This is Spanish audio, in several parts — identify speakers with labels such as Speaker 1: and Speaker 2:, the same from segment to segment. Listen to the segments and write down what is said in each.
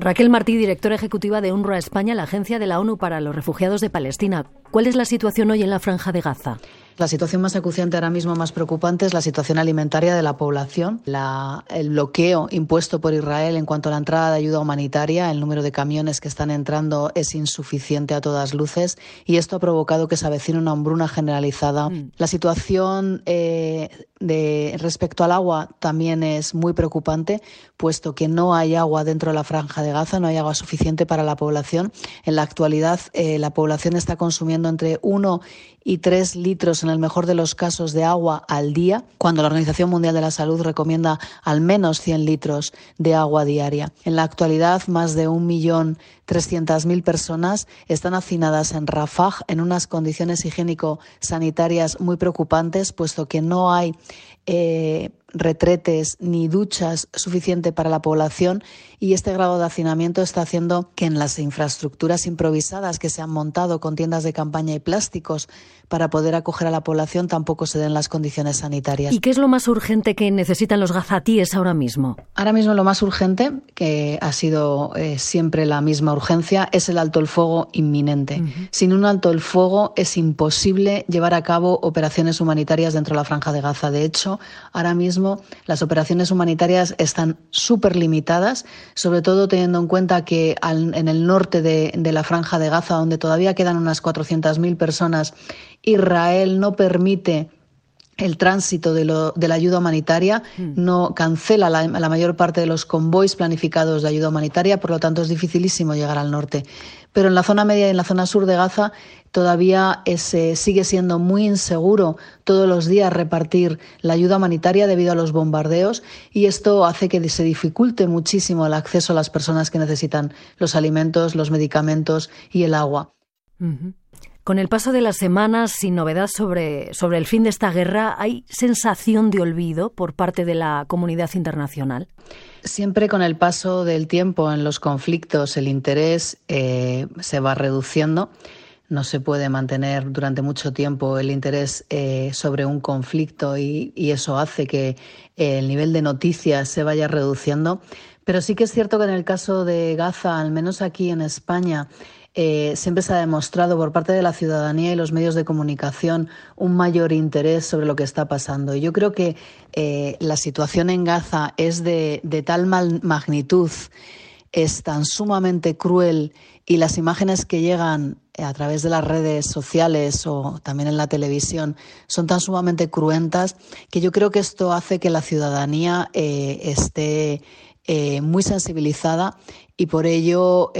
Speaker 1: Raquel Martí, directora ejecutiva de UNRWA España, la agencia de la ONU para los refugiados de Palestina. ¿Cuál es la situación hoy en la franja de Gaza?
Speaker 2: La situación más acuciante ahora mismo, más preocupante, es la situación alimentaria de la población. el bloqueo impuesto por Israel en cuanto a la entrada de ayuda humanitaria, el número de camiones que están entrando es insuficiente a todas luces y esto ha provocado que se avecine una hambruna generalizada. Mm. La situación eh, de, respecto al agua también es muy preocupante, puesto que no hay agua dentro de la franja de Gaza, no hay agua suficiente para la población. En la actualidad, eh, la población está consumiendo entre 1 y 3 litros, en el mejor de los casos, de agua al día, cuando la Organización Mundial de la Salud recomienda al menos 100 litros de agua diaria. En la actualidad, más de 1.300.000 personas están hacinadas en Rafah en unas condiciones higiénico-sanitarias muy preocupantes, puesto que no hay eh, retretes ni duchas suficiente para la población y este grado de hacinamiento está haciendo que en las infraestructuras improvisadas que se han montado con tiendas de campaña y plásticos para poder acoger a la población tampoco se den las condiciones sanitarias.
Speaker 1: ¿Y qué es lo más urgente que necesitan los gazatíes ahora mismo?
Speaker 2: Ahora mismo lo más urgente, que ha sido eh, siempre la misma urgencia, es el alto el fuego inminente. Sin un alto el fuego es imposible llevar a cabo operaciones humanitarias dentro de la franja de Gaza. De hecho, ahora mismo las operaciones humanitarias están súper limitadas, sobre todo teniendo en cuenta que en el norte de, la franja de Gaza, donde todavía quedan unas 400.000 personas, Israel no permite el tránsito de, la ayuda humanitaria, hmm. no cancela la, mayor parte de los convoys planificados de ayuda humanitaria, por lo tanto es dificilísimo llegar al norte. Pero en la zona media y en la zona sur de Gaza todavía sigue siendo muy inseguro todos los días repartir la ayuda humanitaria debido a los bombardeos y esto hace que se dificulte muchísimo el acceso a las personas que necesitan los alimentos, los medicamentos y el agua.
Speaker 1: Con el paso de las semanas, sin novedad sobre, sobre el fin de esta guerra, ¿hay sensación de olvido por parte de la comunidad internacional?
Speaker 2: Siempre con el paso del tiempo en los conflictos el interés eh, se va reduciendo. No se puede mantener durante mucho tiempo el interés eh, sobre un conflicto y, y, eso hace que el nivel de noticias se vaya reduciendo. Pero sí que es cierto que en el caso de Gaza, al menos aquí en España, eh, siempre se ha demostrado por parte de la ciudadanía y los medios de comunicación un mayor interés sobre lo que está pasando. Y yo creo que eh, la situación en Gaza es de, tal magnitud, es tan sumamente cruel y las imágenes que llegan a través de las redes sociales o también en la televisión son tan sumamente cruentas que yo creo que esto hace que la ciudadanía eh, esté muy sensibilizada y por ello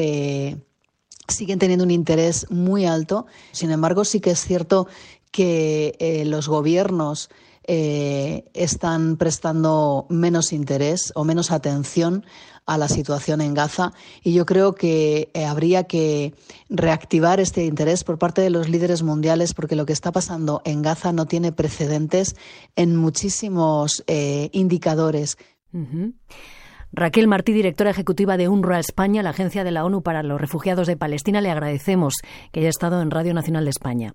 Speaker 2: siguen teniendo un interés muy alto. Sin embargo, sí que es cierto que eh, los gobiernos eh, están prestando menos interés o menos atención a la situación en Gaza y yo creo que eh, habría que reactivar este interés por parte de los líderes mundiales porque lo que está pasando en Gaza no tiene precedentes en muchísimos indicadores.
Speaker 1: Raquel Martí, directora ejecutiva de UNRWA España, la agencia de la ONU para los refugiados de Palestina, le agradecemos que haya estado en Radio Nacional de España.